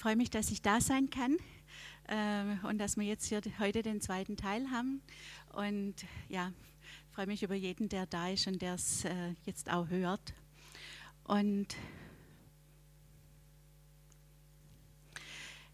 freue mich, dass ich da sein kann äh, und dass wir jetzt hier heute den zweiten Teil haben. Und ja, freue mich über jeden, der da ist und der es äh, jetzt auch hört. Und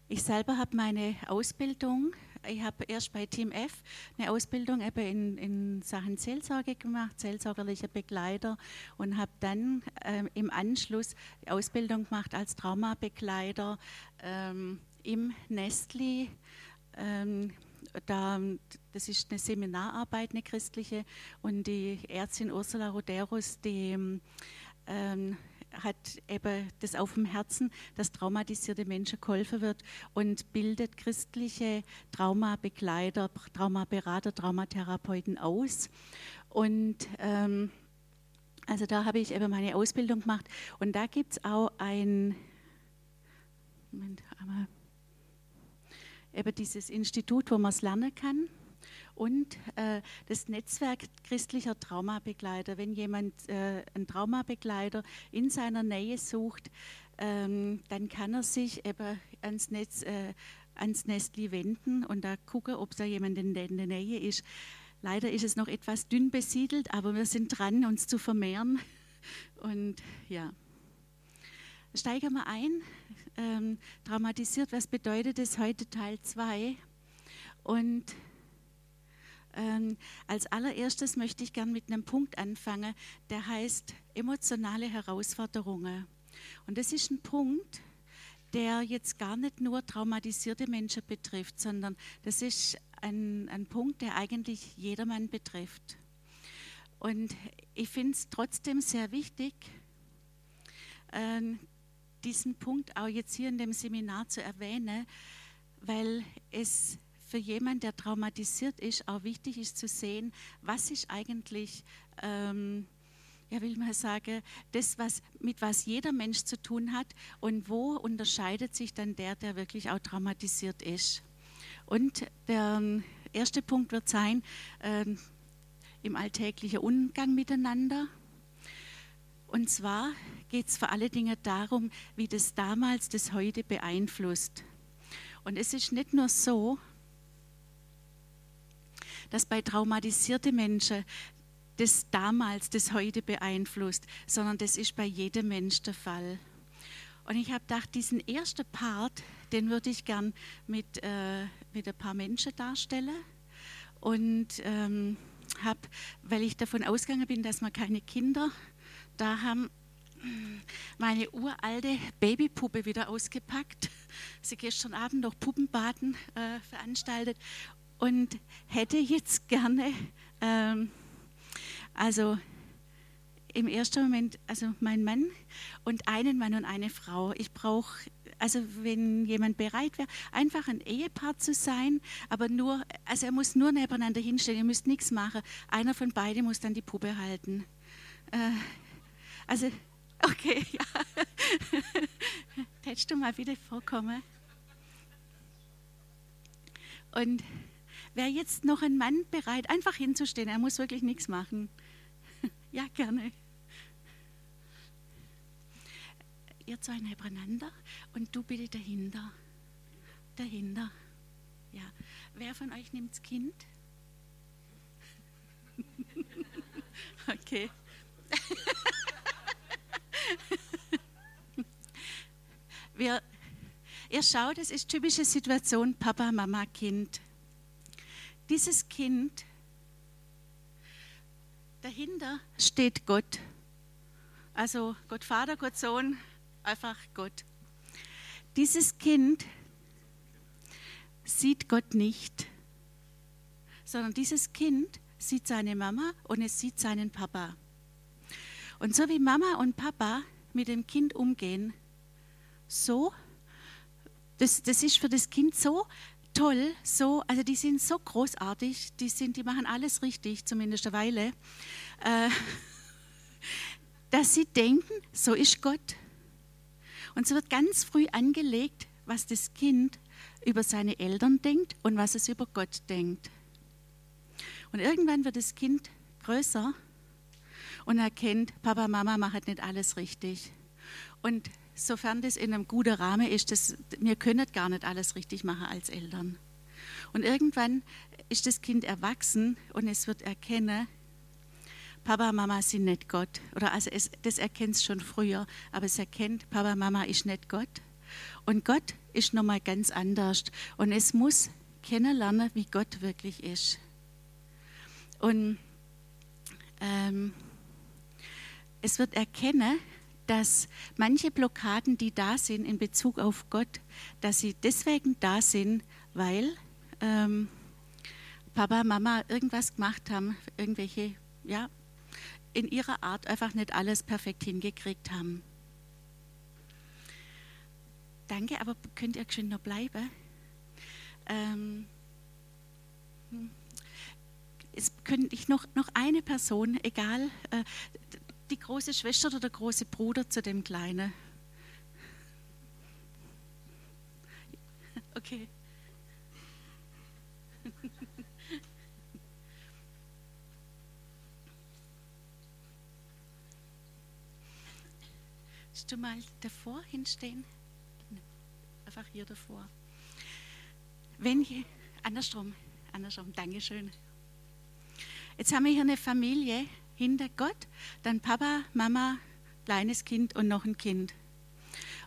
ich selber habe meine Ausbildung ich habe erst bei Team F eine Ausbildung eben in, in Sachen Seelsorge gemacht, seelsorgerlicher Begleiter und habe dann ähm, im Anschluss Ausbildung gemacht als Traumabegleiter ähm, im Nestli. Ähm, da, das ist eine Seminararbeit, eine christliche, und die Ärztin Ursula Roderus, die ähm, hat eben das auf dem Herzen, dass traumatisierte Menschen geholfen wird und bildet christliche Traumabegleiter, Traumaberater, Traumatherapeuten aus. Und ähm, also da habe ich eben meine Ausbildung gemacht und da gibt es auch ein, Moment, aber eben dieses Institut, wo man es lernen kann und äh, das Netzwerk christlicher Traumabegleiter. Wenn jemand äh, einen Traumabegleiter in seiner Nähe sucht, ähm, dann kann er sich eben ans Netz, äh, ans Nestli wenden und da gucken, ob da jemand in der, Nähe ist. Leider ist es noch etwas dünn besiedelt, aber wir sind dran, uns zu vermehren. Und ja, steigen wir ein. Ähm, traumatisiert, was bedeutet es heute Teil 2? Und ähm, als allererstes möchte ich gern mit einem Punkt anfangen, der heißt emotionale Herausforderungen. Und das ist ein Punkt, der jetzt gar nicht nur traumatisierte Menschen betrifft, sondern das ist ein, ein Punkt, der eigentlich jedermann betrifft. Und ich finde es trotzdem sehr wichtig, äh, diesen Punkt auch jetzt hier in dem Seminar zu erwähnen, weil es für jemanden, der traumatisiert ist, auch wichtig ist zu sehen, was ist eigentlich, ähm, ja, will man sagen, das, was, mit was jeder Mensch zu tun hat und wo unterscheidet sich dann der, der wirklich auch traumatisiert ist. Und der ähm, erste Punkt wird sein, ähm, im alltäglichen Umgang miteinander. Und zwar geht es vor allen Dingen darum, wie das damals das heute beeinflusst. Und es ist nicht nur so, dass bei traumatisierten Menschen das damals, das heute beeinflusst, sondern das ist bei jedem Mensch der Fall. Und ich habe gedacht, diesen ersten Part, den würde ich gern mit, äh, mit ein paar Menschen darstellen. Und ähm, habe, weil ich davon ausgegangen bin, dass wir keine Kinder da haben, meine uralte Babypuppe wieder ausgepackt. Sie gestern Abend noch Puppenbaden äh, veranstaltet und hätte jetzt gerne, ähm, also im ersten Moment, also mein Mann und einen Mann und eine Frau. Ich brauche, also wenn jemand bereit wäre, einfach ein Ehepaar zu sein, aber nur, also er muss nur nebeneinander hinstellen, ihr müsst nichts machen. Einer von beiden muss dann die Puppe halten. Äh, also, okay, ja. Hättest du mal wieder vorkommen? Und Wäre jetzt noch ein Mann bereit, einfach hinzustehen? Er muss wirklich nichts machen. Ja, gerne. Ihr zwei nebeneinander und du bitte dahinter. Dahinter. Ja. Wer von euch nimmt das Kind? Okay. Wir, ihr schaut, es ist typische Situation Papa, Mama, Kind dieses Kind, dahinter steht Gott. Also Gott Vater, Gott Sohn, einfach Gott. Dieses Kind sieht Gott nicht, sondern dieses Kind sieht seine Mama und es sieht seinen Papa. Und so wie Mama und Papa mit dem Kind umgehen, so, das, das ist für das Kind so, toll, so, also die sind so großartig, die, sind, die machen alles richtig, zumindest eine Weile, äh, dass sie denken, so ist Gott. Und so wird ganz früh angelegt, was das Kind über seine Eltern denkt und was es über Gott denkt. Und irgendwann wird das Kind größer und erkennt, Papa, Mama machen nicht alles richtig. Und sofern das in einem guten Rahmen ist, das, wir können gar nicht alles richtig machen als Eltern. Und irgendwann ist das Kind erwachsen und es wird erkennen, Papa, Mama sind nicht Gott. Oder also es, das erkennt es schon früher, aber es erkennt, Papa, Mama ist nicht Gott. Und Gott ist nochmal ganz anders. Und es muss kennenlernen, wie Gott wirklich ist. Und ähm, es wird erkennen, dass manche Blockaden, die da sind in Bezug auf Gott, dass sie deswegen da sind, weil ähm, Papa, Mama irgendwas gemacht haben, irgendwelche ja, in ihrer Art einfach nicht alles perfekt hingekriegt haben. Danke, aber könnt ihr schön noch bleiben? Ähm, hm. es könnte ich noch, noch eine Person, egal, äh, die große Schwester oder der große Bruder zu dem Kleinen. Okay. Willst du mal davor hinstehen? Einfach hier davor. Wenn hier, andersrum, andersrum, Dankeschön. Jetzt haben wir hier eine Familie hinter Gott, dann Papa, Mama, kleines Kind und noch ein Kind.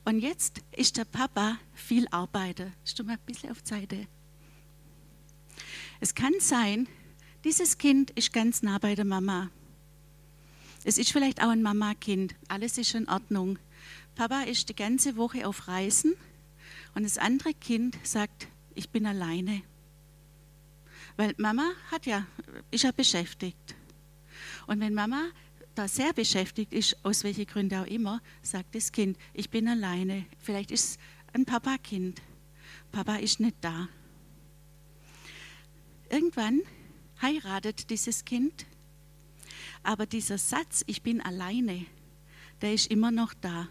Und jetzt ist der Papa viel Arbeiter. Du mal ein bisschen auf Seite? Es kann sein, dieses Kind ist ganz nah bei der Mama. Es ist vielleicht auch ein Mama-Kind. Alles ist in Ordnung. Papa ist die ganze Woche auf Reisen und das andere Kind sagt, ich bin alleine. Weil Mama hat ja, ist ja beschäftigt. Und wenn Mama da sehr beschäftigt ist, aus welchen Gründen auch immer, sagt das Kind, ich bin alleine. Vielleicht ist es ein Papa-Kind. Papa ist nicht da. Irgendwann heiratet dieses Kind aber dieser Satz, ich bin alleine, der ist immer noch da.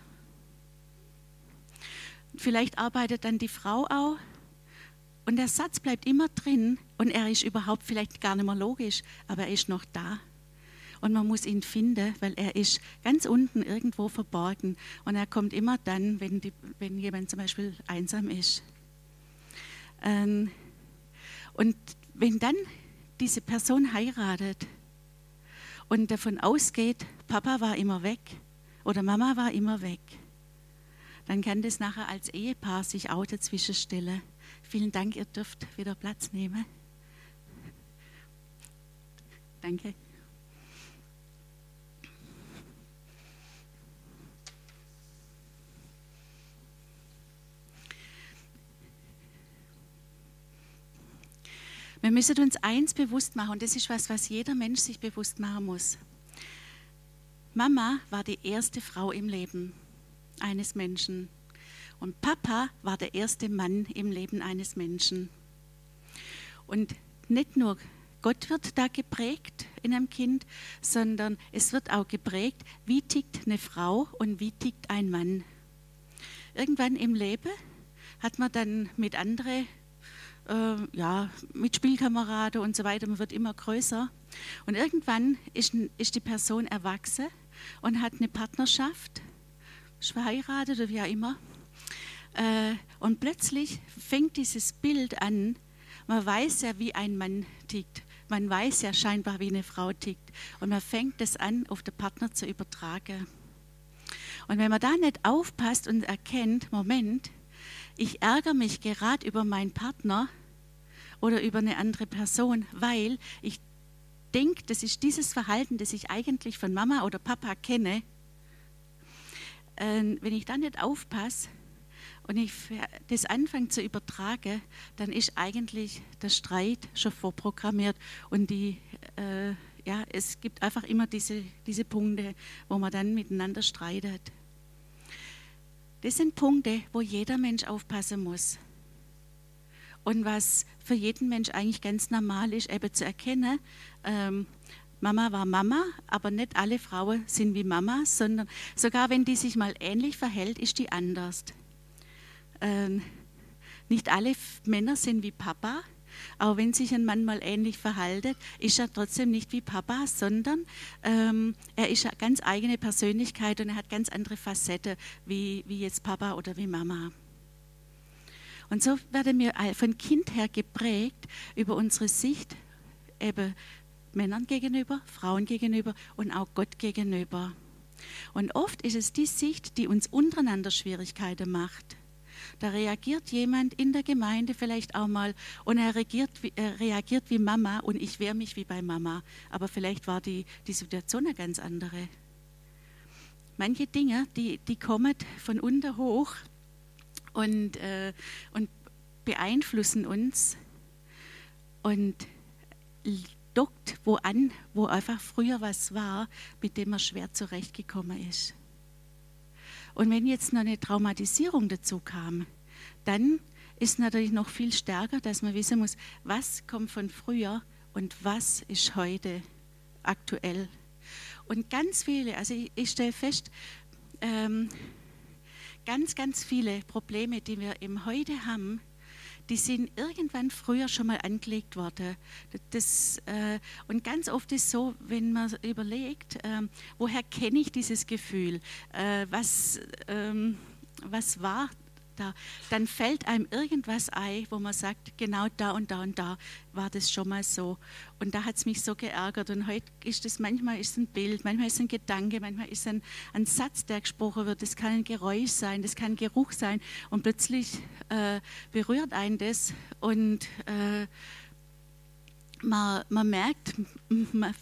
Vielleicht arbeitet dann die Frau auch und der Satz bleibt immer drin und er ist überhaupt vielleicht gar nicht mehr logisch, aber er ist noch da. Und man muss ihn finden, weil er ist ganz unten irgendwo verborgen. Und er kommt immer dann, wenn, die, wenn jemand zum Beispiel einsam ist. Ähm, und wenn dann diese Person heiratet, und davon ausgeht, Papa war immer weg oder Mama war immer weg, dann kann das nachher als Ehepaar sich auch dazwischen stellen. Vielen Dank, ihr dürft wieder Platz nehmen. Danke. Wir müssen uns eins bewusst machen, und das ist was, was jeder Mensch sich bewusst machen muss. Mama war die erste Frau im Leben eines Menschen und Papa war der erste Mann im Leben eines Menschen. Und nicht nur Gott wird da geprägt in einem Kind, sondern es wird auch geprägt, wie tickt eine Frau und wie tickt ein Mann. Irgendwann im Leben hat man dann mit anderen äh, ja, mit Spielkameraden und so weiter, man wird immer größer. Und irgendwann ist, ist die Person erwachsen und hat eine Partnerschaft, ist verheiratet oder wie auch immer. Äh, und plötzlich fängt dieses Bild an, man weiß ja, wie ein Mann tickt. Man weiß ja scheinbar, wie eine Frau tickt. Und man fängt das an, auf den Partner zu übertragen. Und wenn man da nicht aufpasst und erkennt, Moment, ich ärgere mich gerade über meinen Partner, oder über eine andere Person, weil ich denke, das ist dieses Verhalten, das ich eigentlich von Mama oder Papa kenne. Ähm, wenn ich dann nicht aufpasse und ich das anfange zu übertragen, dann ist eigentlich der Streit schon vorprogrammiert und die, äh, ja, es gibt einfach immer diese, diese Punkte, wo man dann miteinander streitet. Das sind Punkte, wo jeder Mensch aufpassen muss. Und was für jeden Mensch eigentlich ganz normal ist, eben zu erkennen, ähm, Mama war Mama, aber nicht alle Frauen sind wie Mama, sondern sogar wenn die sich mal ähnlich verhält, ist die anders. Ähm, nicht alle Männer sind wie Papa, auch wenn sich ein Mann mal ähnlich verhaltet, ist er trotzdem nicht wie Papa, sondern ähm, er ist eine ganz eigene Persönlichkeit und er hat ganz andere Facetten wie, wie jetzt Papa oder wie Mama. Und so werden wir von Kind her geprägt über unsere Sicht eben Männern gegenüber, Frauen gegenüber und auch Gott gegenüber. Und oft ist es die Sicht, die uns untereinander Schwierigkeiten macht. Da reagiert jemand in der Gemeinde vielleicht auch mal und er reagiert, er reagiert wie Mama und ich wehre mich wie bei Mama. Aber vielleicht war die, die Situation eine ganz andere. Manche Dinge, die, die kommen von unten hoch und, äh, und beeinflussen uns und dockt wo an, wo einfach früher was war, mit dem man schwer zurechtgekommen ist. Und wenn jetzt noch eine Traumatisierung dazu kam, dann ist natürlich noch viel stärker, dass man wissen muss, was kommt von früher und was ist heute aktuell. Und ganz viele, also ich, ich stelle fest, ähm, ganz, ganz viele Probleme, die wir im Heute haben, die sind irgendwann früher schon mal angelegt worden. Das, äh, und ganz oft ist so, wenn man überlegt, äh, woher kenne ich dieses Gefühl? Äh, was, ähm, was war da, dann fällt einem irgendwas ein, wo man sagt, genau da und da und da war das schon mal so. Und da hat es mich so geärgert. Und heute ist es manchmal ist ein Bild, manchmal ist ein Gedanke, manchmal ist ein, ein Satz, der gesprochen wird. Das kann ein Geräusch sein, das kann ein Geruch sein. Und plötzlich äh, berührt einen das und äh, man, man merkt, man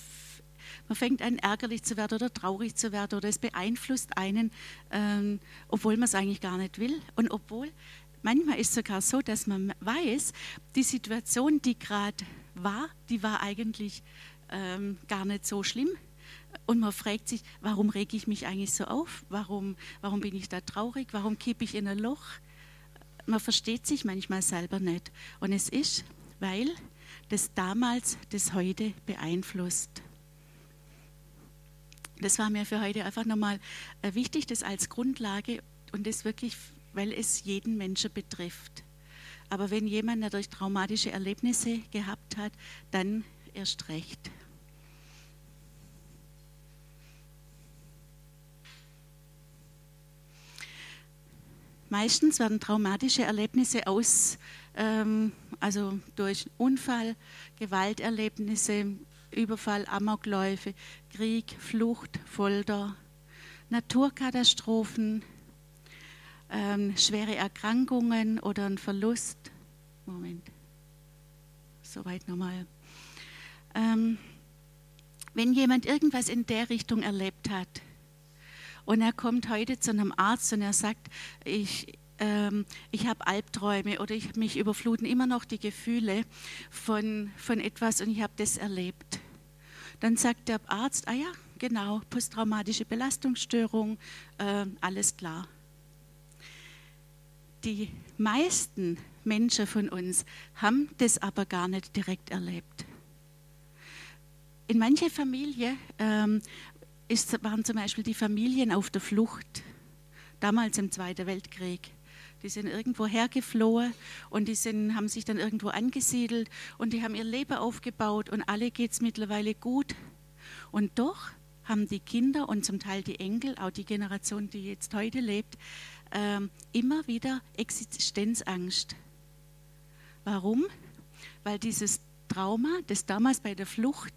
man fängt an, ärgerlich zu werden oder traurig zu werden oder es beeinflusst einen, ähm, obwohl man es eigentlich gar nicht will. Und obwohl, manchmal ist es sogar so, dass man weiß, die Situation, die gerade war, die war eigentlich ähm, gar nicht so schlimm. Und man fragt sich, warum rege ich mich eigentlich so auf? Warum, warum bin ich da traurig? Warum kippe ich in ein Loch? Man versteht sich manchmal selber nicht. Und es ist, weil das damals das heute beeinflusst. Das war mir für heute einfach nochmal äh, wichtig, das als Grundlage und das wirklich, weil es jeden Menschen betrifft. Aber wenn jemand dadurch traumatische Erlebnisse gehabt hat, dann erst recht. Meistens werden traumatische Erlebnisse aus, ähm, also durch Unfall, Gewalterlebnisse, Überfall, Amokläufe, Krieg, Flucht, Folter, Naturkatastrophen, ähm, schwere Erkrankungen oder ein Verlust. Moment, soweit nochmal. Ähm, wenn jemand irgendwas in der Richtung erlebt hat und er kommt heute zu einem Arzt und er sagt, ich, ähm, ich habe Albträume oder ich, mich überfluten immer noch die Gefühle von, von etwas und ich habe das erlebt. Dann sagt der Arzt, ah ja, genau, posttraumatische Belastungsstörung, äh, alles klar. Die meisten Menschen von uns haben das aber gar nicht direkt erlebt. In manchen Familien ähm, ist, waren zum Beispiel die Familien auf der Flucht, damals im Zweiten Weltkrieg. Die sind irgendwo hergeflohen und die sind, haben sich dann irgendwo angesiedelt und die haben ihr Leben aufgebaut und alle geht es mittlerweile gut. Und doch haben die Kinder und zum Teil die Enkel, auch die Generation, die jetzt heute lebt, ähm, immer wieder Existenzangst. Warum? Weil dieses Trauma, das damals bei der Flucht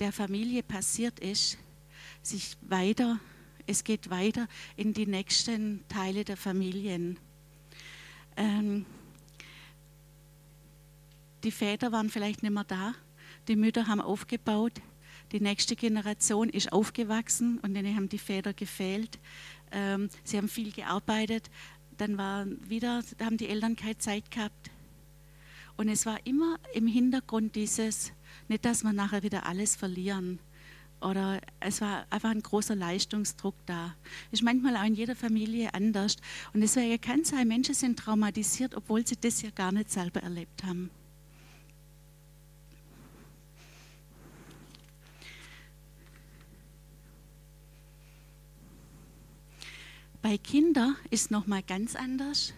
der Familie passiert ist, sich weiter es geht weiter in die nächsten Teile der Familien. Ähm, die Väter waren vielleicht nicht mehr da, die Mütter haben aufgebaut, die nächste Generation ist aufgewachsen und denen haben die Väter gefehlt. Ähm, sie haben viel gearbeitet, dann war wieder, haben die Eltern keine Zeit gehabt. Und es war immer im Hintergrund dieses, nicht, dass wir nachher wieder alles verlieren, oder es war einfach ein großer Leistungsdruck da. Ist manchmal auch in jeder Familie anders. Und deswegen kann es sein, Menschen sind traumatisiert, obwohl sie das ja gar nicht selber erlebt haben. Bei Kindern ist noch mal ganz anders.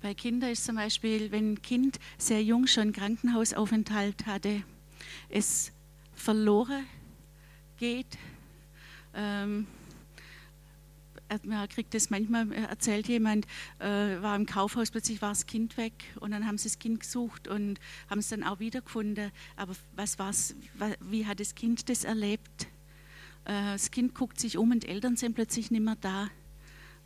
Bei Kindern ist zum Beispiel, wenn ein Kind sehr jung schon Krankenhausaufenthalt hatte, es verloren geht. Ähm, man kriegt das manchmal, erzählt jemand, äh, war im Kaufhaus, plötzlich war das Kind weg und dann haben sie das Kind gesucht und haben es dann auch wiedergefunden. Aber was war's, wie hat das Kind das erlebt? Äh, das Kind guckt sich um und Eltern sind plötzlich nicht mehr da.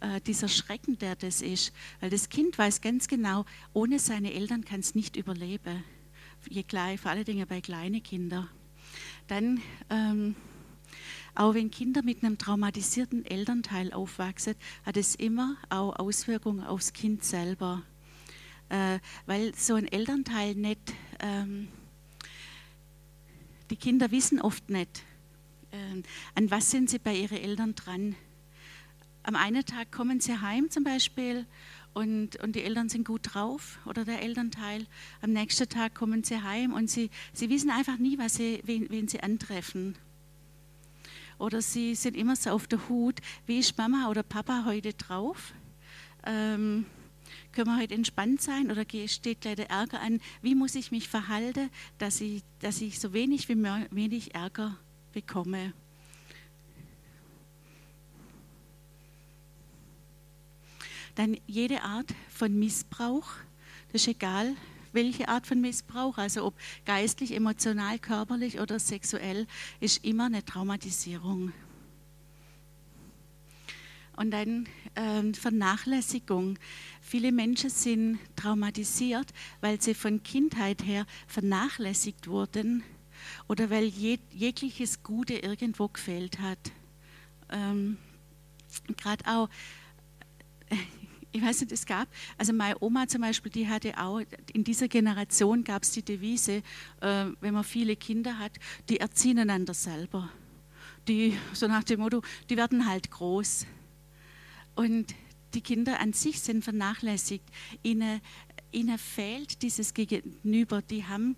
Äh, dieser Schrecken, der das ist. Weil das Kind weiß ganz genau, ohne seine Eltern kann es nicht überleben. Je klein, vor allen Dingen bei kleinen Kindern. Dann, ähm, auch wenn Kinder mit einem traumatisierten Elternteil aufwachsen, hat es immer auch Auswirkungen aufs Kind selber. Äh, weil so ein Elternteil nicht, ähm, die Kinder wissen oft nicht, äh, an was sind sie bei ihren Eltern dran am einen Tag kommen sie heim zum Beispiel und, und die Eltern sind gut drauf oder der Elternteil. Am nächsten Tag kommen sie heim und sie, sie wissen einfach nie, was sie, wen, wen sie antreffen. Oder sie sind immer so auf der Hut, wie ist Mama oder Papa heute drauf? Ähm, können wir heute entspannt sein oder steht gleich der Ärger an? Wie muss ich mich verhalten, dass ich, dass ich so wenig wie wenig Ärger bekomme? Dann jede Art von Missbrauch, das ist egal, welche Art von Missbrauch, also ob geistlich, emotional, körperlich oder sexuell, ist immer eine Traumatisierung. Und dann äh, Vernachlässigung. Viele Menschen sind traumatisiert, weil sie von Kindheit her vernachlässigt wurden oder weil jeg jegliches Gute irgendwo gefehlt hat. Ähm, Gerade auch ich weiß nicht, es gab, also meine Oma zum Beispiel, die hatte auch, in dieser Generation gab es die Devise, äh, wenn man viele Kinder hat, die erziehen einander selber. Die, so nach dem Motto, die werden halt groß. Und die Kinder an sich sind vernachlässigt. Ihnen, ihnen fehlt dieses Gegenüber. Die, haben,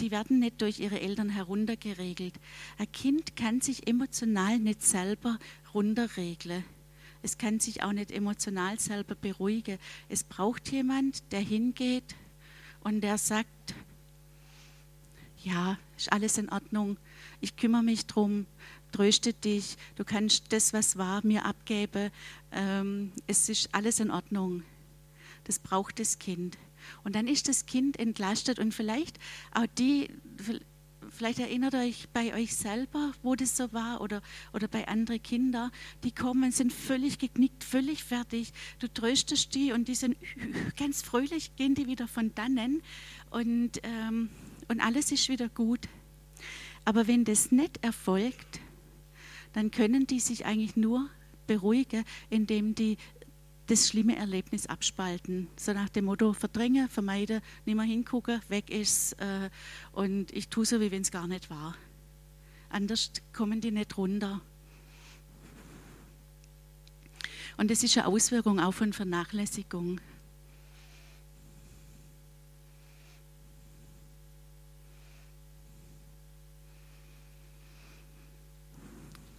die werden nicht durch ihre Eltern heruntergeregelt. Ein Kind kann sich emotional nicht selber runterregeln. Es kann sich auch nicht emotional selber beruhigen. Es braucht jemand, der hingeht und der sagt, ja, ist alles in Ordnung, ich kümmere mich drum, tröste dich, du kannst das, was war, mir abgeben, ähm, es ist alles in Ordnung. Das braucht das Kind. Und dann ist das Kind entlastet und vielleicht auch die, vielleicht erinnert euch bei euch selber, wo das so war oder, oder bei anderen Kindern, die kommen, sind völlig geknickt, völlig fertig. Du tröstest die und die sind ganz fröhlich, gehen die wieder von dannen und, ähm, und alles ist wieder gut. Aber wenn das nicht erfolgt, dann können die sich eigentlich nur beruhigen, indem die das schlimme Erlebnis abspalten. So nach dem Motto verdrängen, vermeiden, nicht mehr hingucken, weg ist äh, und ich tue so, wie wenn es gar nicht war. Anders kommen die nicht runter. Und das ist eine Auswirkung auch von Vernachlässigung.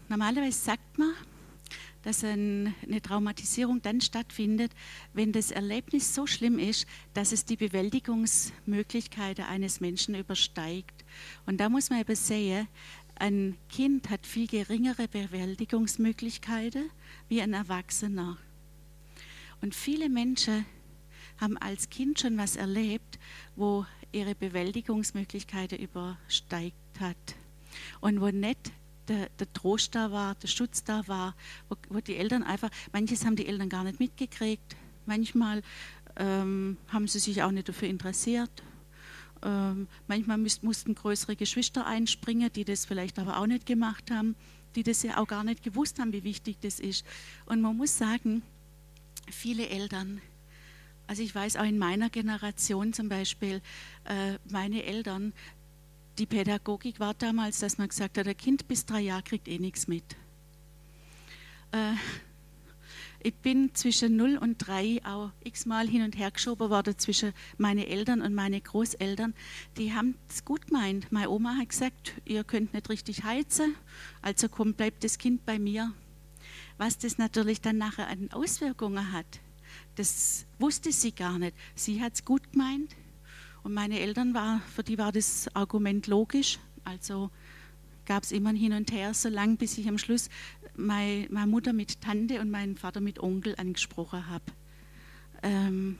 Normalerweise sagt man, dass eine Traumatisierung dann stattfindet, wenn das Erlebnis so schlimm ist, dass es die Bewältigungsmöglichkeiten eines Menschen übersteigt. Und da muss man eben sehen, ein Kind hat viel geringere Bewältigungsmöglichkeiten wie ein Erwachsener. Und viele Menschen haben als Kind schon was erlebt, wo ihre Bewältigungsmöglichkeiten übersteigt hat und wo nicht der, der Trost da war, der Schutz da war, wo, wo, die Eltern einfach, manches haben die Eltern gar nicht mitgekriegt, manchmal ähm, haben sie sich auch nicht dafür interessiert. Ähm, manchmal müsst, mussten größere Geschwister einspringen, die das vielleicht aber auch nicht gemacht haben, die das ja auch gar nicht gewusst haben, wie wichtig das ist. Und man muss sagen, viele Eltern, also ich weiß auch in meiner Generation zum Beispiel, äh, meine Eltern, die Pädagogik war damals, dass man gesagt hat, ein Kind bis drei Jahre kriegt eh nichts mit. Äh, ich bin zwischen 0 und 3 auch x-mal hin und her geschoben worden zwischen meine Eltern und meine Großeltern. Die haben es gut gemeint. Meine Oma hat gesagt, ihr könnt nicht richtig heizen, also kommt, bleibt das Kind bei mir. Was das natürlich dann nachher an Auswirkungen hat. Das wusste sie gar nicht. Sie hat es gut gemeint und meine Eltern war, für die war das Argument logisch. Also gab es immer ein Hin und Her, so lange bis ich am Schluss meine, meine Mutter mit Tante und meinen Vater mit Onkel angesprochen habe. Ähm,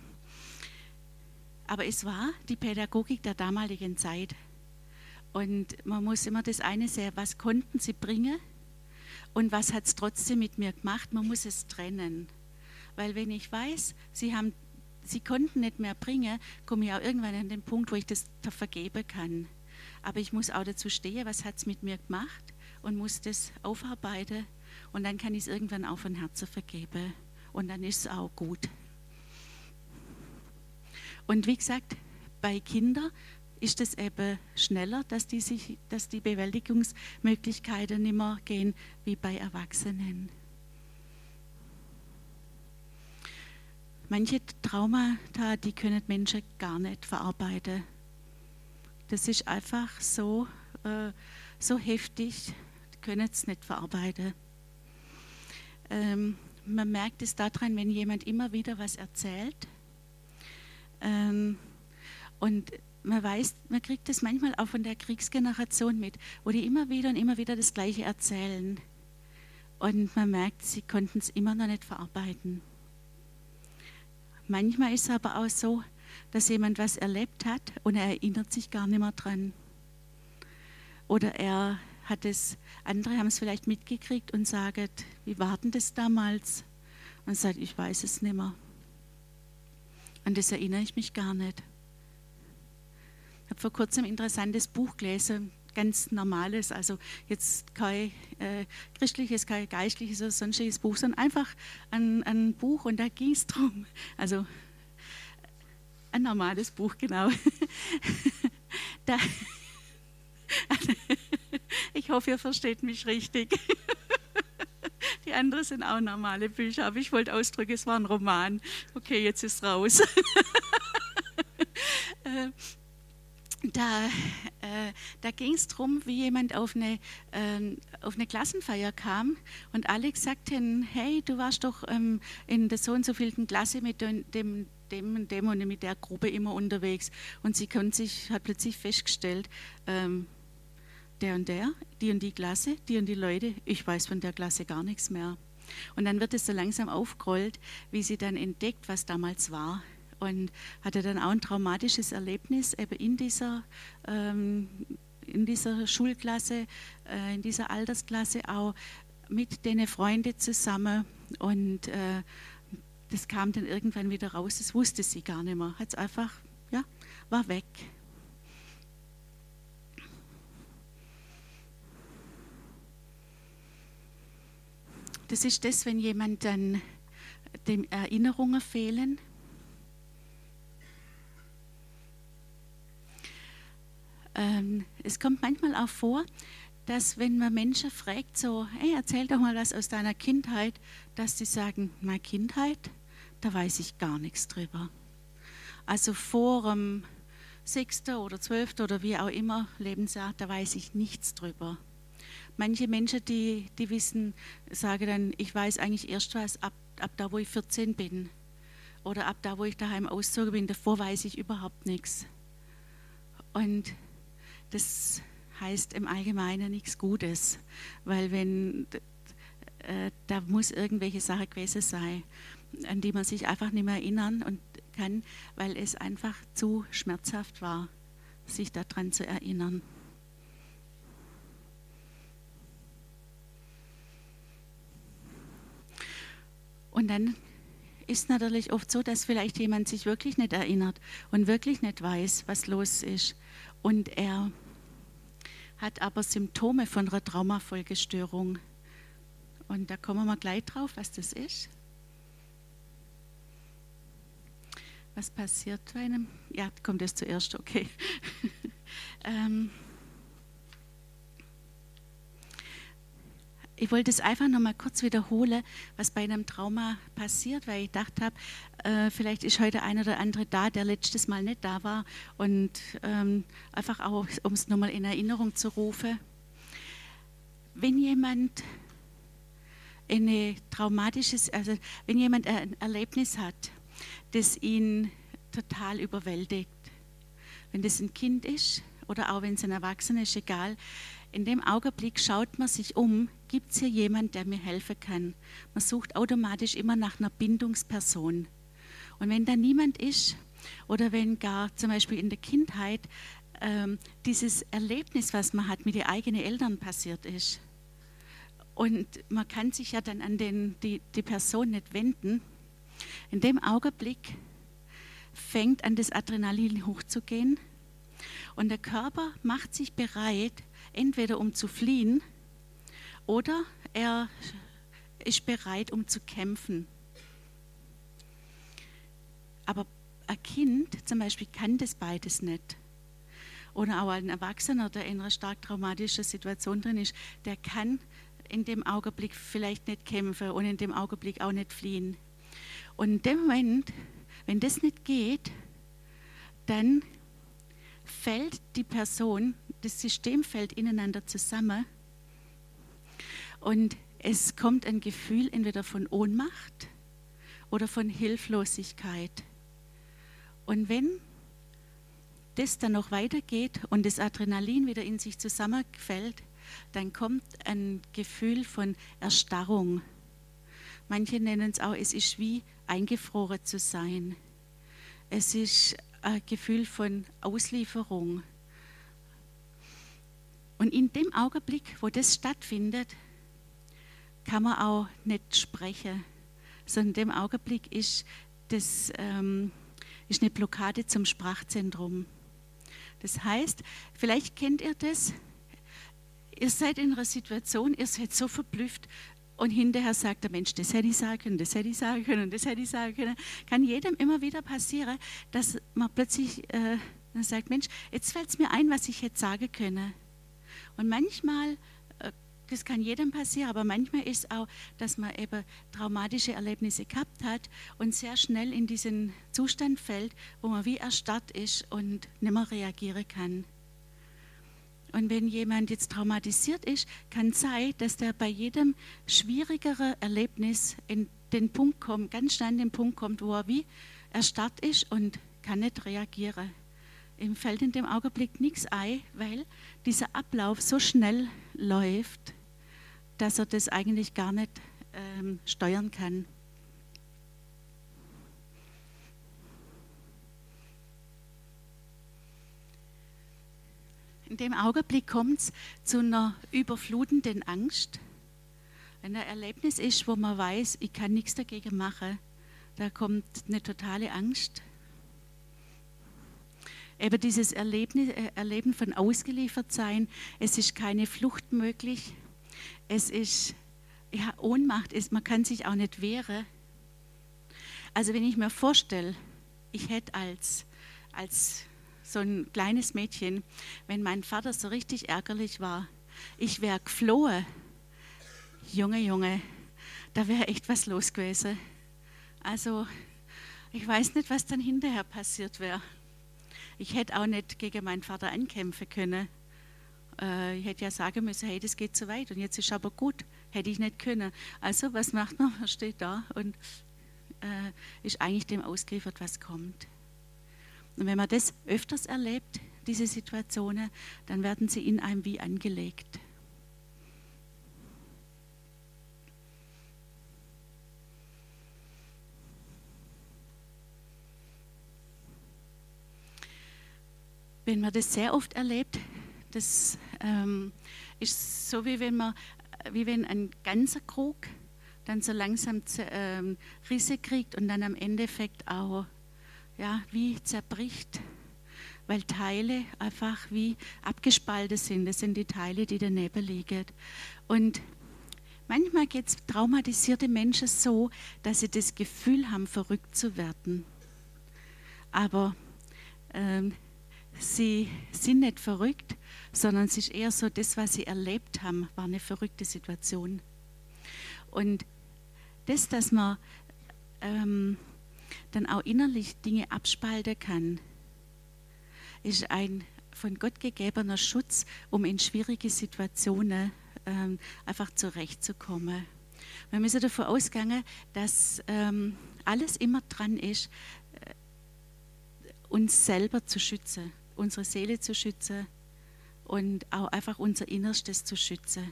aber es war die Pädagogik der damaligen Zeit. Und man muss immer das eine sehen, was konnten sie bringen und was hat es trotzdem mit mir gemacht. Man muss es trennen. Weil wenn ich weiß, sie, haben, sie konnten nicht mehr bringen, komme ich auch irgendwann an den Punkt, wo ich das vergeben kann. Aber ich muss auch dazu stehen, was hat es mit mir gemacht und muss das aufarbeiten. Und dann kann ich es irgendwann auch von Herzen vergeben. Und dann ist es auch gut. Und wie gesagt, bei Kindern ist es eben schneller, dass die, sich, dass die Bewältigungsmöglichkeiten nicht mehr gehen wie bei Erwachsenen. Manche Traumata, die können Menschen gar nicht verarbeiten. Das ist einfach so, äh, so heftig, die können es nicht verarbeiten. Ähm, man merkt es daran, wenn jemand immer wieder was erzählt. Ähm, und man weiß, man kriegt das manchmal auch von der Kriegsgeneration mit, wo die immer wieder und immer wieder das Gleiche erzählen. Und man merkt, sie konnten es immer noch nicht verarbeiten. Manchmal ist es aber auch so, dass jemand was erlebt hat und er erinnert sich gar nicht mehr dran. Oder er hat es, andere haben es vielleicht mitgekriegt und sagen, wie war denn das damals? Und sagt, ich weiß es nicht mehr. An das erinnere ich mich gar nicht habe vor kurzem ein interessantes Buch gelesen, ganz normales, also jetzt kein äh, christliches, kein geistliches oder sonstiges Buch, sondern einfach ein, ein Buch und da ging es darum, also ein normales Buch, genau. da, ich hoffe, ihr versteht mich richtig. Die anderen sind auch normale Bücher, aber ich wollte ausdrücken, es war ein Roman. Okay, jetzt ist raus. Da, äh, da ging es darum, wie jemand auf eine, äh, auf eine Klassenfeier kam und alle sagten, hey, du warst doch ähm, in der so und so vielten Klasse mit dem, dem, dem, und mit der Gruppe immer unterwegs. Und sie sich, hat plötzlich festgestellt, ähm, der und der, die und die Klasse, die und die Leute, ich weiß von der Klasse gar nichts mehr. Und dann wird es so langsam aufgerollt, wie sie dann entdeckt, was damals war und hatte dann auch ein traumatisches Erlebnis eben in dieser, ähm, in dieser Schulklasse, äh, in dieser Altersklasse auch mit den Freunden zusammen. Und äh, das kam dann irgendwann wieder raus, das wusste sie gar nicht mehr, hat es einfach, ja, war weg. Das ist das, wenn jemand dann dem Erinnerungen fehlen, ähm, es kommt manchmal auch vor, dass wenn man Menschen fragt, so, hey, erzähl doch mal was aus deiner Kindheit, dass sie sagen, meine Kindheit, da weiß ich gar nichts drüber. Also vor dem sechsten oder zwölften oder wie auch immer Lebensjahr, da weiß ich nichts drüber. Manche Menschen, die, die wissen, sagen dann, ich weiß eigentlich erst was ab, ab da, wo ich 14 bin. Oder ab da, wo ich daheim ausgezogen bin. Davor weiß ich überhaupt nichts. Und das heißt im Allgemeinen nichts Gutes, weil wenn äh, da muss irgendwelche Sache gewesen sein, an die man sich einfach nicht mehr erinnern und kann, weil es einfach zu schmerzhaft war, sich daran zu erinnern. Und dann ist natürlich oft so, dass vielleicht jemand sich wirklich nicht erinnert und wirklich nicht weiß, was los ist. Und er hat aber Symptome von einer Traumafolgestörung. Und da kommen wir gleich drauf, was das ist. Was passiert bei einem? Ja, kommt das zuerst, okay. ähm, ich wollte es einfach noch mal kurz wiederholen, was bei einem Trauma passiert, weil ich gedacht habe, äh, vielleicht ist heute einer oder andere da, der letztes Mal nicht da war und ähm, einfach auch, um es nochmal in Erinnerung zu rufen. Wenn jemand eine traumatisches, also wenn jemand ein Erlebnis hat, das ihn total überwältigt, wenn das ein Kind ist oder auch wenn es ein Erwachsener ist, egal, in dem Augenblick schaut man sich um, gibt es hier jemand, der mir helfen kann? Man sucht automatisch immer nach einer Bindungsperson. Und wenn da niemand ist, oder wenn gar zum Beispiel in der Kindheit ähm, dieses Erlebnis, was man hat, mit den eigenen Eltern passiert ist, und man kann sich ja dann an den, die, die Person nicht wenden, in dem Augenblick fängt an das Adrenalin hochzugehen und der Körper macht sich bereit, entweder um zu fliehen oder er ist bereit, um zu kämpfen. Aber ein Kind zum Beispiel kann das beides nicht. Oder auch ein Erwachsener, der in einer stark traumatischen Situation drin ist, der kann in dem Augenblick vielleicht nicht kämpfen und in dem Augenblick auch nicht fliehen. Und in dem Moment, wenn das nicht geht, dann fällt die Person, das System fällt ineinander zusammen und es kommt ein Gefühl entweder von Ohnmacht oder von Hilflosigkeit. Und wenn das dann noch weitergeht und das Adrenalin wieder in sich zusammenfällt, dann kommt ein Gefühl von Erstarrung. Manche nennen es auch, es ist wie eingefroren zu sein. Es ist ein Gefühl von Auslieferung. Und in dem Augenblick, wo das stattfindet, kann man auch nicht sprechen, sondern in dem Augenblick ist das ähm, ist eine Blockade zum Sprachzentrum. Das heißt, vielleicht kennt ihr das, ihr seid in einer Situation, ihr seid so verblüfft und hinterher sagt der Mensch, das hätte ich sagen können, das hätte ich sagen können, das hätte ich sagen können. Kann jedem immer wieder passieren, dass man plötzlich äh, sagt, Mensch, jetzt fällt es mir ein, was ich hätte sagen können. Und manchmal das kann jedem passieren, aber manchmal ist auch, dass man eben traumatische Erlebnisse gehabt hat und sehr schnell in diesen Zustand fällt, wo man wie erstarrt ist und nicht mehr reagieren kann. Und wenn jemand jetzt traumatisiert ist, kann sein, dass der bei jedem schwierigeren Erlebnis in den Punkt kommt, ganz schnell in den Punkt kommt, wo er wie erstarrt ist und kann nicht reagieren. Ihm fällt in dem Augenblick nichts ein, weil dieser Ablauf so schnell läuft dass er das eigentlich gar nicht ähm, steuern kann. In dem Augenblick kommt es zu einer überflutenden Angst. Wenn ein Erlebnis ist, wo man weiß, ich kann nichts dagegen machen, da kommt eine totale Angst. Eben dieses Erlebnis, äh, Erleben von Ausgeliefertsein, es ist keine Flucht möglich, es ist, ja, Ohnmacht ist, man kann sich auch nicht wehren. Also wenn ich mir vorstelle, ich hätte als, als so ein kleines Mädchen, wenn mein Vater so richtig ärgerlich war, ich wäre geflohen. Junge, Junge, da wäre echt was los gewesen. Also ich weiß nicht, was dann hinterher passiert wäre. Ich hätte auch nicht gegen meinen Vater ankämpfen können. Äh, ich hätte ja sagen müssen, hey, das geht zu weit und jetzt ist aber gut. Hätte ich nicht können. Also, was macht man? Man steht da und äh, ist eigentlich dem ausgeliefert, was kommt. Und wenn man das öfters erlebt, diese Situationen, dann werden sie in einem wie angelegt. Wenn man das sehr oft erlebt, das ähm, ist so, wie wenn, man, wie wenn ein ganzer Krug dann so langsam ähm, Risse kriegt und dann am Endeffekt auch ja, wie zerbricht, weil Teile einfach wie abgespalten sind. Das sind die Teile, die daneben liegen. Und manchmal geht es traumatisierte Menschen so, dass sie das Gefühl haben, verrückt zu werden. Aber ähm, sie sind nicht verrückt, sondern es ist eher so, das, was sie erlebt haben, war eine verrückte Situation. Und das, dass man ähm, dann auch innerlich Dinge abspalten kann, ist ein von Gott gegebener Schutz, um in schwierige Situationen ähm, einfach zurechtzukommen. Wir müssen davon ausgehen, dass ähm, alles immer dran ist, äh, uns selber zu schützen, unsere Seele zu schützen und auch einfach unser Innerstes zu schützen.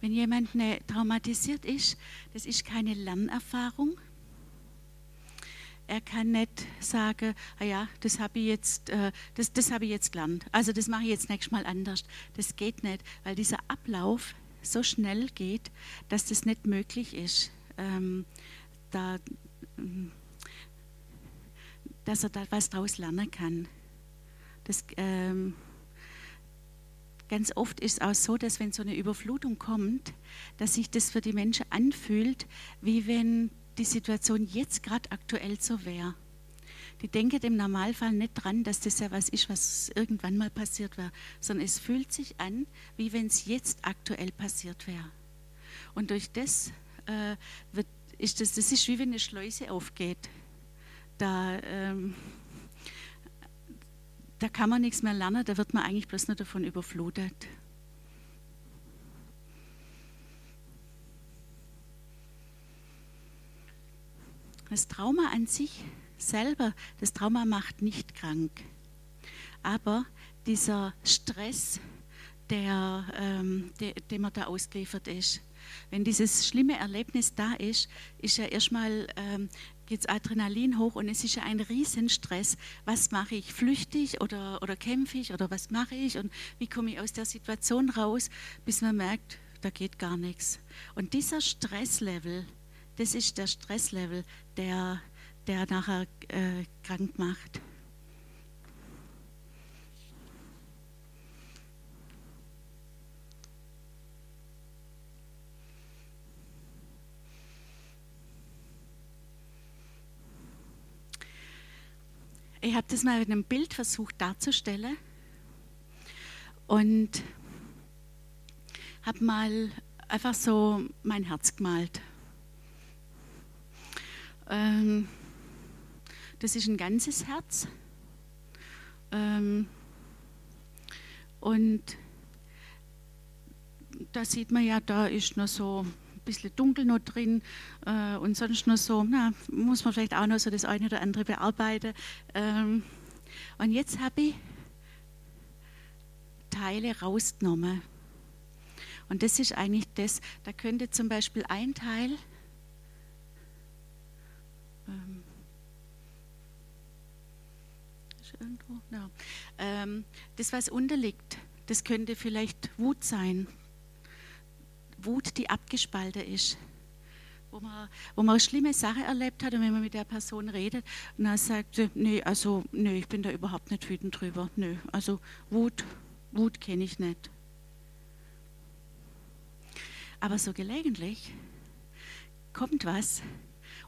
Wenn jemand traumatisiert ist, das ist keine Lernerfahrung. Er kann nicht sagen, ah ja, das habe ich jetzt, äh, das, das habe ich jetzt gelernt. Also das mache ich jetzt nächstes Mal anders. Das geht nicht, weil dieser Ablauf so schnell geht, dass das nicht möglich ist, ähm, da, mm, dass er da was daraus lernen kann. Das, ähm, Ganz oft ist es auch so, dass wenn so eine Überflutung kommt, dass sich das für die Menschen anfühlt, wie wenn die Situation jetzt gerade aktuell so wäre. Die denken im Normalfall nicht dran, dass das ja was ist, was irgendwann mal passiert wäre, sondern es fühlt sich an, wie wenn es jetzt aktuell passiert wäre. Und durch das äh, wird, ist das, das ist wie wenn eine Schleuse aufgeht. Da ähm, da kann man nichts mehr lernen, da wird man eigentlich bloß nur davon überflutet. Das Trauma an sich selber, das Trauma macht nicht krank. Aber dieser Stress, der, ähm, de, dem man da ausgeliefert ist, wenn dieses schlimme Erlebnis da ist, ist ja erstmal ähm, geht Adrenalin hoch und es ist ja ein Riesenstress. Was mache ich? Flüchte ich oder, oder kämpfe ich oder was mache ich und wie komme ich aus der Situation raus, bis man merkt, da geht gar nichts. Und dieser Stresslevel, das ist der Stresslevel, der, der nachher äh, krank macht. Ich habe das mal in einem Bild versucht darzustellen und habe mal einfach so mein Herz gemalt. Ähm, das ist ein ganzes Herz. Ähm, und da sieht man ja, da ist noch so bisschen dunkel noch drin äh, und sonst noch so, na, muss man vielleicht auch noch so das eine oder andere bearbeiten. Ähm, und jetzt habe ich Teile rausgenommen. Und das ist eigentlich das, da könnte zum Beispiel ein Teil, irgendwo, no, ähm, das was unterliegt, das könnte vielleicht Wut sein, Wut, die abgespalten ist. Wo man, wo man eine schlimme Sache erlebt hat und wenn man mit der Person redet und dann sagt, nee, also, nee, ich bin da überhaupt nicht wütend drüber. Nö, also Wut, Wut kenne ich nicht. Aber so gelegentlich kommt was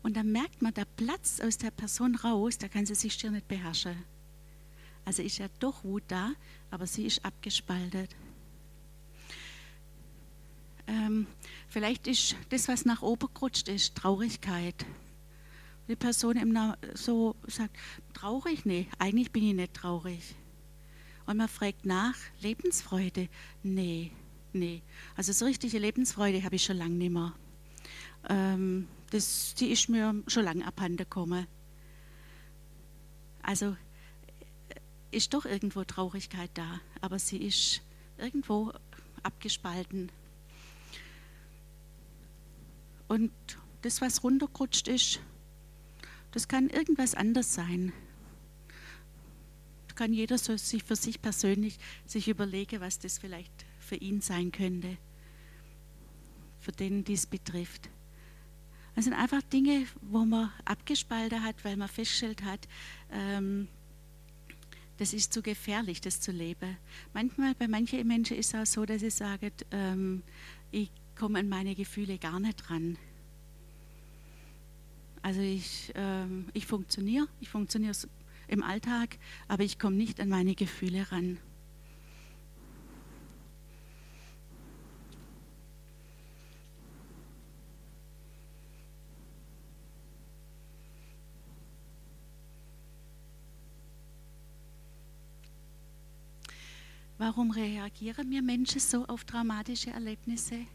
und dann merkt man, der Platz aus der Person raus, da kann sie sich schier nicht beherrschen. Also ist ja doch Wut da, aber sie ist abgespaltet. Ähm, vielleicht ist das, was nach oben gerutscht ist, Traurigkeit. Die Person im so sagt, traurig? Nee, eigentlich bin ich nicht traurig. Und man fragt nach, Lebensfreude? Nee, nee. Also so richtige Lebensfreude habe ich schon lange nicht mehr. Ähm, das, die ist mir schon lange abhanden gekommen. Also ist doch irgendwo Traurigkeit da, aber sie ist irgendwo abgespalten. Und das, was runtergerutscht ist, das kann irgendwas anders sein. Kann jeder so sich für sich persönlich sich überlegen, was das vielleicht für ihn sein könnte, für den dies betrifft. Das sind einfach Dinge, wo man abgespalten hat, weil man festgestellt hat, ähm, das ist zu gefährlich, das zu leben. Manchmal, bei manchen Menschen ist es auch so, dass sie sagen, ähm, ich komme an meine Gefühle gar nicht ran. Also ich, ähm, ich funktioniere, ich funktioniere im Alltag, aber ich komme nicht an meine Gefühle ran. Warum reagieren wir Menschen so auf traumatische Erlebnisse?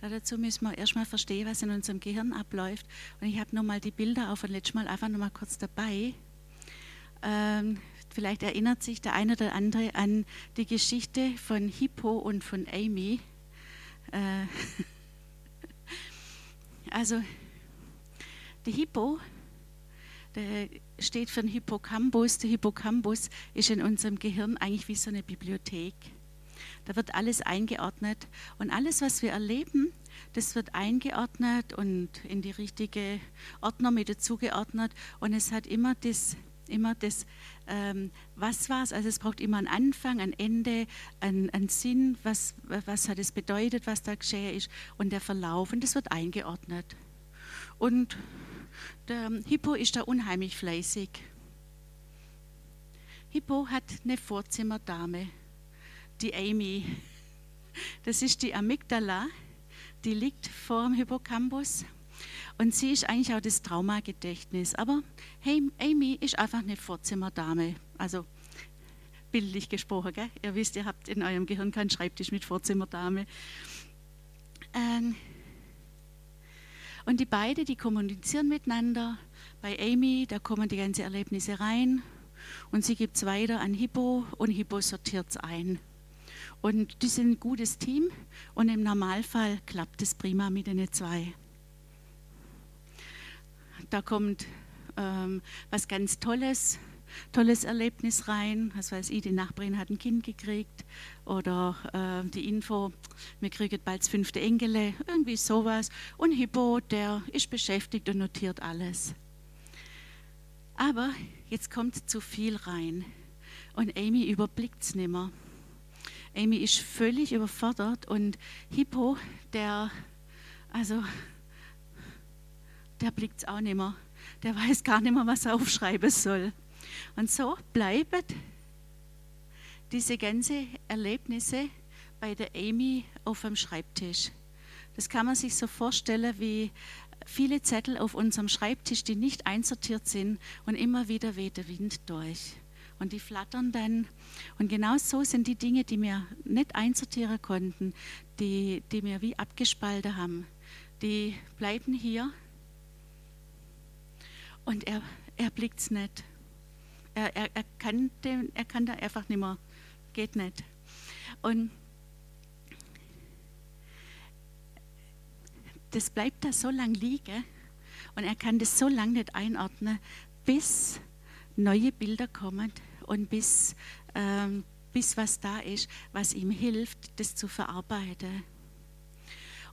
dazu müssen wir erstmal verstehen, was in unserem Gehirn abläuft. Und ich habe nochmal die Bilder auch von letztes Mal einfach nochmal kurz dabei. Ähm, vielleicht erinnert sich der eine oder andere an die Geschichte von Hippo und von Amy. Äh, also, der Hippo, steht für den Hippocampus. Der Hippocampus ist in unserem Gehirn eigentlich wie so eine Bibliothek. Da wird alles eingeordnet und alles, was wir erleben, das wird eingeordnet und in die richtige Ordnung mit dazugeordnet und es hat immer das, immer das ähm, was war es, also es braucht immer einen Anfang, ein Ende, einen, einen Sinn, was, was hat es bedeutet, was da geschehen ist und der Verlauf und das wird eingeordnet. Und der Hippo ist da unheimlich fleißig. Hippo hat eine Vorzimmerdame die Amy. Das ist die Amygdala, die liegt vor dem Hippocampus. Und sie ist eigentlich auch das Traumagedächtnis. Aber hey, Amy ist einfach eine Vorzimmerdame. Also bildlich gesprochen. Gell? Ihr wisst, ihr habt in eurem Gehirn keinen Schreibtisch mit Vorzimmerdame. Ähm und die beiden, die kommunizieren miteinander. Bei Amy, da kommen die ganzen Erlebnisse rein und sie gibt es weiter an Hippo und Hippo sortiert es ein. Und die sind ein gutes Team und im Normalfall klappt es prima mit den zwei. Da kommt ähm, was ganz Tolles, tolles Erlebnis rein. Was weiß ich, die Nachbarin hat ein Kind gekriegt oder äh, die Info, wir kriegen bald das fünfte Enkele, irgendwie sowas. Und Hippo, der ist beschäftigt und notiert alles. Aber jetzt kommt zu viel rein und Amy überblickt es nicht mehr. Amy ist völlig überfordert und Hippo, der, also, der blickt es auch nicht mehr. Der weiß gar nicht mehr, was er aufschreiben soll. Und so bleiben diese ganzen Erlebnisse bei der Amy auf dem Schreibtisch. Das kann man sich so vorstellen wie viele Zettel auf unserem Schreibtisch, die nicht einsortiert sind und immer wieder weht der Wind durch und die flattern dann. Und genau so sind die Dinge, die wir nicht einsortieren konnten, die, die wir wie abgespalten haben, die bleiben hier und er, er blickt es nicht. Er, er, er, kann den, er kann da einfach nicht mehr, geht nicht. Und das bleibt da so lang liegen und er kann das so lange nicht einordnen, bis neue Bilder kommen und bis, ähm, bis was da ist, was ihm hilft, das zu verarbeiten.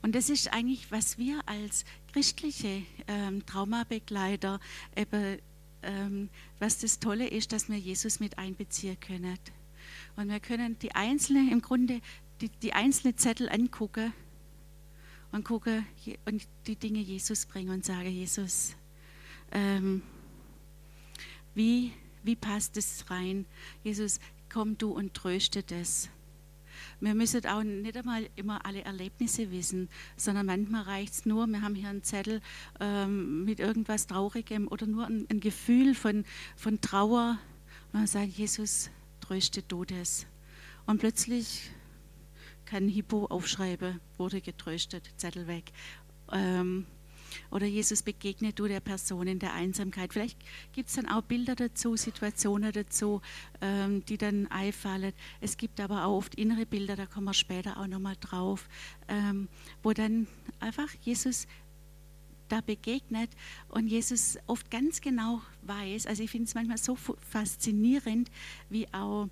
Und das ist eigentlich, was wir als christliche ähm, Traumabegleiter eben, ähm, was das Tolle ist, dass wir Jesus mit einbeziehen können. Und wir können die einzelnen, im Grunde die, die einzelnen Zettel angucken und gucken und die Dinge Jesus bringen und sagen, Jesus, ähm, wie, wie passt es rein? Jesus, komm du und tröste das. Wir müssen auch nicht einmal immer alle Erlebnisse wissen, sondern manchmal reicht es nur, wir haben hier einen Zettel ähm, mit irgendwas Traurigem oder nur ein, ein Gefühl von, von Trauer. Und man sagt, Jesus, tröste das. Und plötzlich kann Hippo aufschreiben, wurde getröstet, Zettel weg. Ähm, oder Jesus begegnet du der Person in der Einsamkeit. Vielleicht gibt es dann auch Bilder dazu, Situationen dazu, ähm, die dann einfallen. Es gibt aber auch oft innere Bilder, da kommen wir später auch nochmal drauf, ähm, wo dann einfach Jesus da begegnet und Jesus oft ganz genau weiß, also ich finde es manchmal so faszinierend, wie auch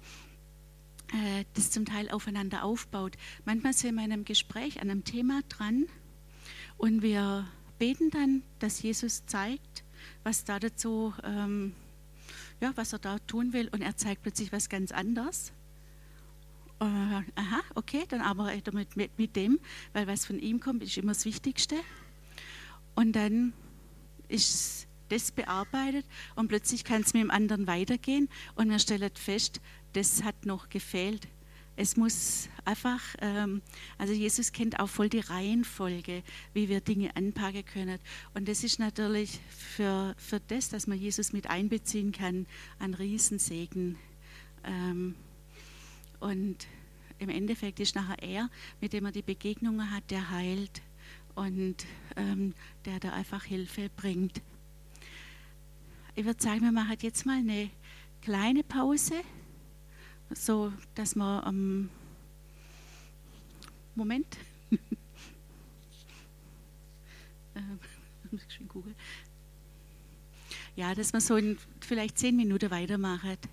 äh, das zum Teil aufeinander aufbaut. Manchmal sind wir in einem Gespräch an einem Thema dran und wir beten dann, dass Jesus zeigt, was da dazu, ähm, ja, was er da tun will, und er zeigt plötzlich was ganz anderes. Äh, aha, okay, dann arbeite ich mit, mit, mit dem, weil was von ihm kommt, ist immer das Wichtigste. Und dann ist das bearbeitet und plötzlich kann es mit dem anderen weitergehen und wir stellen fest, das hat noch gefehlt. Es muss einfach, ähm, also Jesus kennt auch voll die Reihenfolge, wie wir Dinge anpacken können. Und das ist natürlich für, für das, dass man Jesus mit einbeziehen kann, ein Riesensegen. Ähm, und im Endeffekt ist nachher er, mit dem er die Begegnungen hat, der heilt und ähm, der da einfach Hilfe bringt. Ich würde sagen, wir machen jetzt mal eine kleine Pause so, dass man ähm, Moment. Ähm, ja, dass man so in vielleicht zehn Minuten weitermacht.